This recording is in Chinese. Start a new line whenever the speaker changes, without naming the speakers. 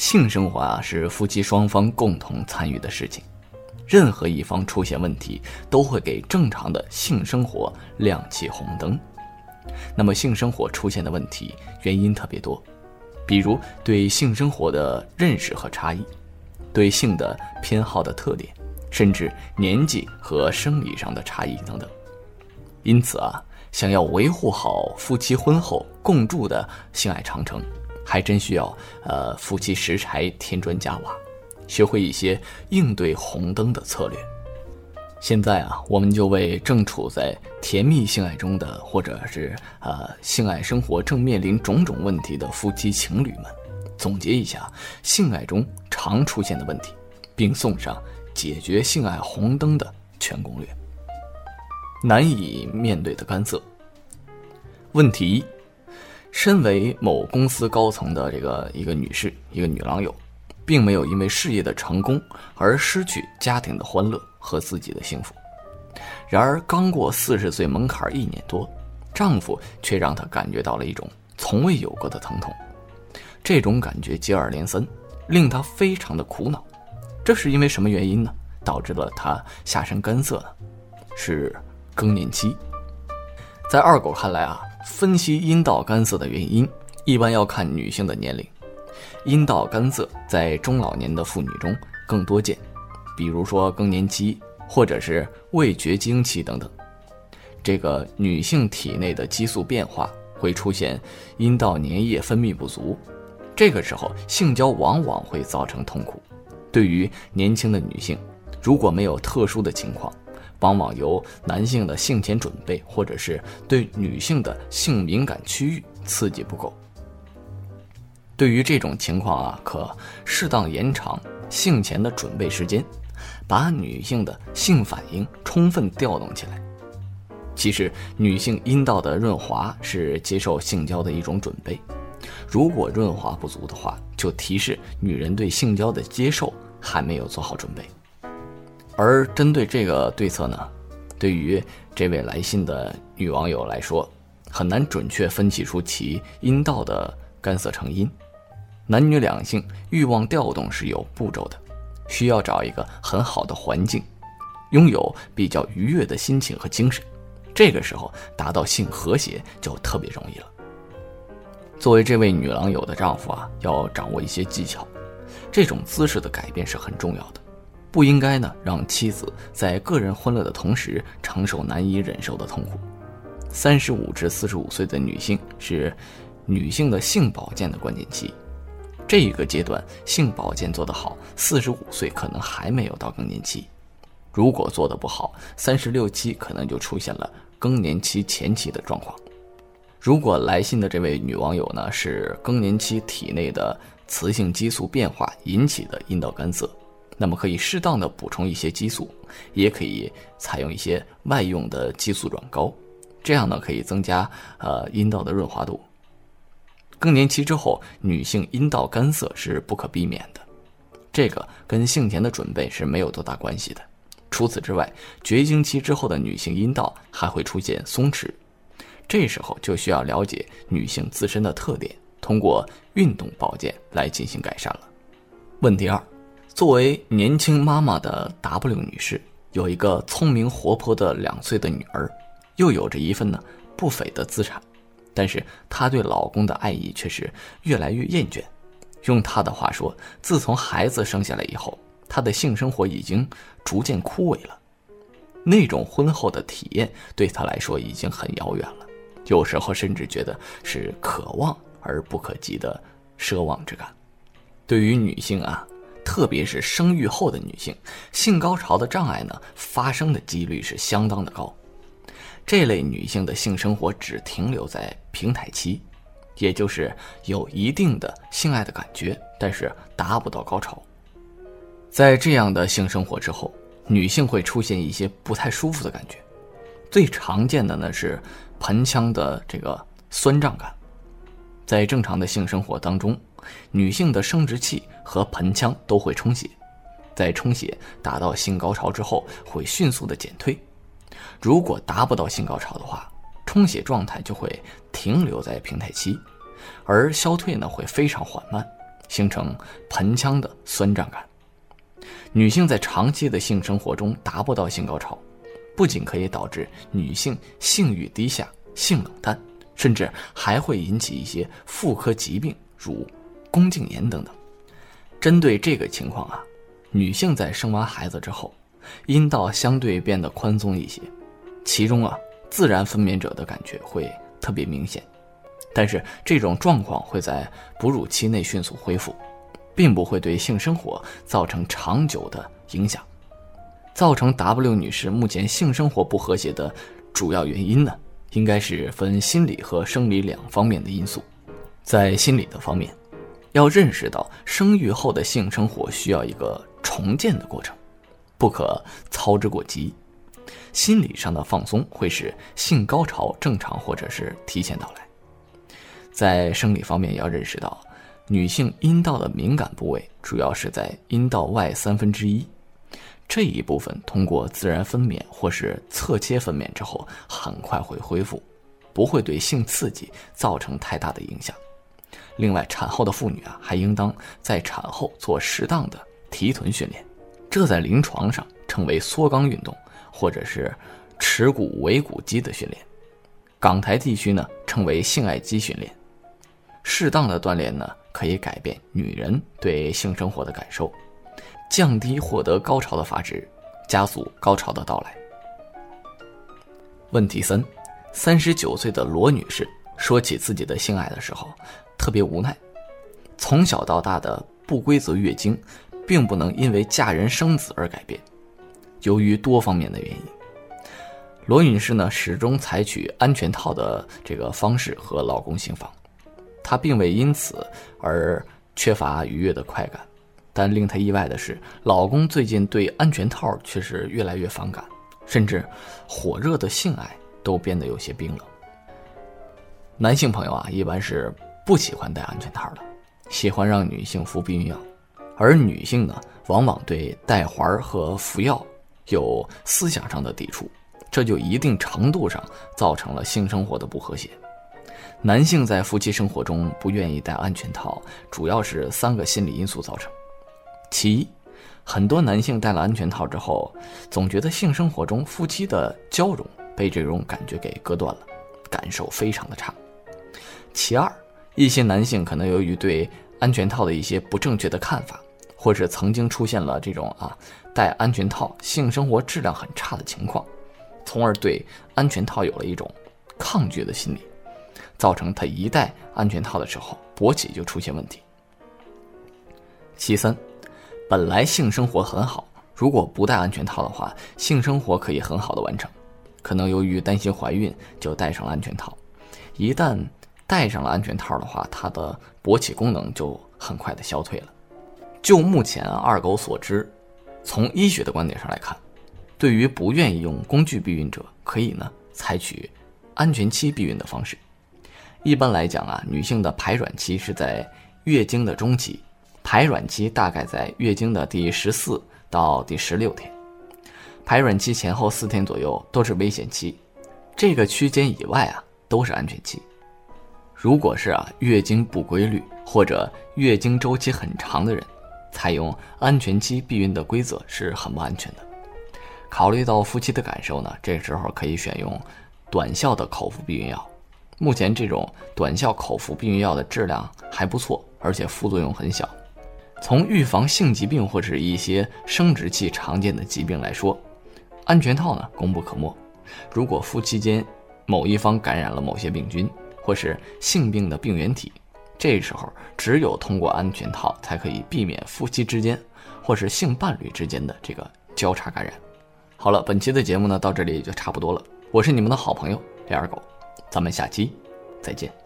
性生活啊是夫妻双方共同参与的事情，任何一方出现问题，都会给正常的性生活亮起红灯。那么性生活出现的问题原因特别多，比如对性生活的认识和差异，对性的偏好的特点，甚至年纪和生理上的差异等等。因此啊，想要维护好夫妻婚后共筑的性爱长城，还真需要呃夫妻拾柴添砖加瓦，学会一些应对红灯的策略。现在啊，我们就为正处在甜蜜性爱中的，或者是呃性爱生活正面临种种问题的夫妻情侣们，总结一下性爱中常出现的问题，并送上解决性爱红灯的全攻略。难以面对的干涩。问题一：身为某公司高层的这个一个女士，一个女郎友，并没有因为事业的成功而失去家庭的欢乐和自己的幸福。然而，刚过四十岁门槛一年多，丈夫却让她感觉到了一种从未有过的疼痛。这种感觉接二连三，令她非常的苦恼。这是因为什么原因呢？导致了她下身干涩呢？是。更年期，在二狗看来啊，分析阴道干涩的原因，一般要看女性的年龄。阴道干涩在中老年的妇女中更多见，比如说更年期或者是未绝经期等等。这个女性体内的激素变化会出现阴道粘液分泌不足，这个时候性交往往会造成痛苦。对于年轻的女性，如果没有特殊的情况。往往由男性的性前准备，或者是对女性的性敏感区域刺激不够。对于这种情况啊，可适当延长性前的准备时间，把女性的性反应充分调动起来。其实，女性阴道的润滑是接受性交的一种准备。如果润滑不足的话，就提示女人对性交的接受还没有做好准备。而针对这个对策呢，对于这位来信的女网友来说，很难准确分析出其阴道的干涩成因。男女两性欲望调动是有步骤的，需要找一个很好的环境，拥有比较愉悦的心情和精神，这个时候达到性和谐就特别容易了。作为这位女郎友的丈夫啊，要掌握一些技巧，这种姿势的改变是很重要的。不应该呢，让妻子在个人欢乐的同时承受难以忍受的痛苦。三十五至四十五岁的女性是女性的性保健的关键期，这一个阶段性保健做得好，四十五岁可能还没有到更年期；如果做得不好，三十六七可能就出现了更年期前期的状况。如果来信的这位女网友呢是更年期体内的雌性激素变化引起的阴道干涩。那么可以适当的补充一些激素，也可以采用一些外用的激素软膏，这样呢可以增加呃阴道的润滑度。更年期之后，女性阴道干涩是不可避免的，这个跟性前的准备是没有多大关系的。除此之外，绝经期之后的女性阴道还会出现松弛，这时候就需要了解女性自身的特点，通过运动保健来进行改善了。问题二。作为年轻妈妈的 W 女士，有一个聪明活泼的两岁的女儿，又有着一份呢不菲的资产，但是她对老公的爱意却是越来越厌倦。用她的话说，自从孩子生下来以后，她的性生活已经逐渐枯萎了。那种婚后的体验对她来说已经很遥远了，有时候甚至觉得是可望而不可及的奢望之感。对于女性啊。特别是生育后的女性，性高潮的障碍呢，发生的几率是相当的高。这类女性的性生活只停留在平台期，也就是有一定的性爱的感觉，但是达不到高潮。在这样的性生活之后，女性会出现一些不太舒服的感觉，最常见的呢是盆腔的这个酸胀感。在正常的性生活当中，女性的生殖器和盆腔都会充血，在充血达到性高潮之后，会迅速的减退。如果达不到性高潮的话，充血状态就会停留在平台期，而消退呢会非常缓慢，形成盆腔的酸胀感。女性在长期的性生活中达不到性高潮，不仅可以导致女性性欲低下、性冷淡，甚至还会引起一些妇科疾病，如宫颈炎等等。针对这个情况啊，女性在生完孩子之后，阴道相对变得宽松一些，其中啊，自然分娩者的感觉会特别明显，但是这种状况会在哺乳期内迅速恢复。并不会对性生活造成长久的影响。造成 W 女士目前性生活不和谐的主要原因呢，应该是分心理和生理两方面的因素。在心理的方面，要认识到生育后的性生活需要一个重建的过程，不可操之过急。心理上的放松会使性高潮正常或者是提前到来。在生理方面，要认识到。女性阴道的敏感部位主要是在阴道外三分之一，这一部分通过自然分娩或是侧切分娩之后，很快会恢复，不会对性刺激造成太大的影响。另外，产后的妇女啊，还应当在产后做适当的提臀训练，这在临床上称为缩肛运动，或者是耻骨尾骨肌的训练。港台地区呢，称为性爱肌训练。适当的锻炼呢。可以改变女人对性生活的感受，降低获得高潮的阀值，加速高潮的到来。问题三：三十九岁的罗女士说起自己的性爱的时候，特别无奈。从小到大的不规则月经，并不能因为嫁人生子而改变。由于多方面的原因，罗女士呢始终采取安全套的这个方式和老公行房。她并未因此而缺乏愉悦的快感，但令她意外的是，老公最近对安全套却是越来越反感，甚至火热的性爱都变得有些冰冷。男性朋友啊，一般是不喜欢戴安全套的，喜欢让女性服避孕药，而女性呢，往往对戴环和服药有思想上的抵触，这就一定程度上造成了性生活的不和谐。男性在夫妻生活中不愿意戴安全套，主要是三个心理因素造成。其一，很多男性戴了安全套之后，总觉得性生活中夫妻的交融被这种感觉给割断了，感受非常的差。其二，一些男性可能由于对安全套的一些不正确的看法，或是曾经出现了这种啊戴安全套性生活质量很差的情况，从而对安全套有了一种抗拒的心理。造成他一戴安全套的时候，勃起就出现问题。其三，本来性生活很好，如果不戴安全套的话，性生活可以很好的完成。可能由于担心怀孕，就戴上了安全套。一旦戴上了安全套的话，它的勃起功能就很快的消退了。就目前二狗所知，从医学的观点上来看，对于不愿意用工具避孕者，可以呢采取安全期避孕的方式。一般来讲啊，女性的排卵期是在月经的中期，排卵期大概在月经的第十四到第十六天，排卵期前后四天左右都是危险期，这个区间以外啊都是安全期。如果是啊月经不规律或者月经周期很长的人，采用安全期避孕的规则是很不安全的。考虑到夫妻的感受呢，这时候可以选用短效的口服避孕药。目前这种短效口服避孕药的质量还不错，而且副作用很小。从预防性疾病或者一些生殖器常见的疾病来说，安全套呢功不可没。如果夫妻间某一方感染了某些病菌或是性病的病原体，这时候只有通过安全套才可以避免夫妻之间或是性伴侣之间的这个交叉感染。好了，本期的节目呢到这里也就差不多了。我是你们的好朋友李二狗。咱们下期再见。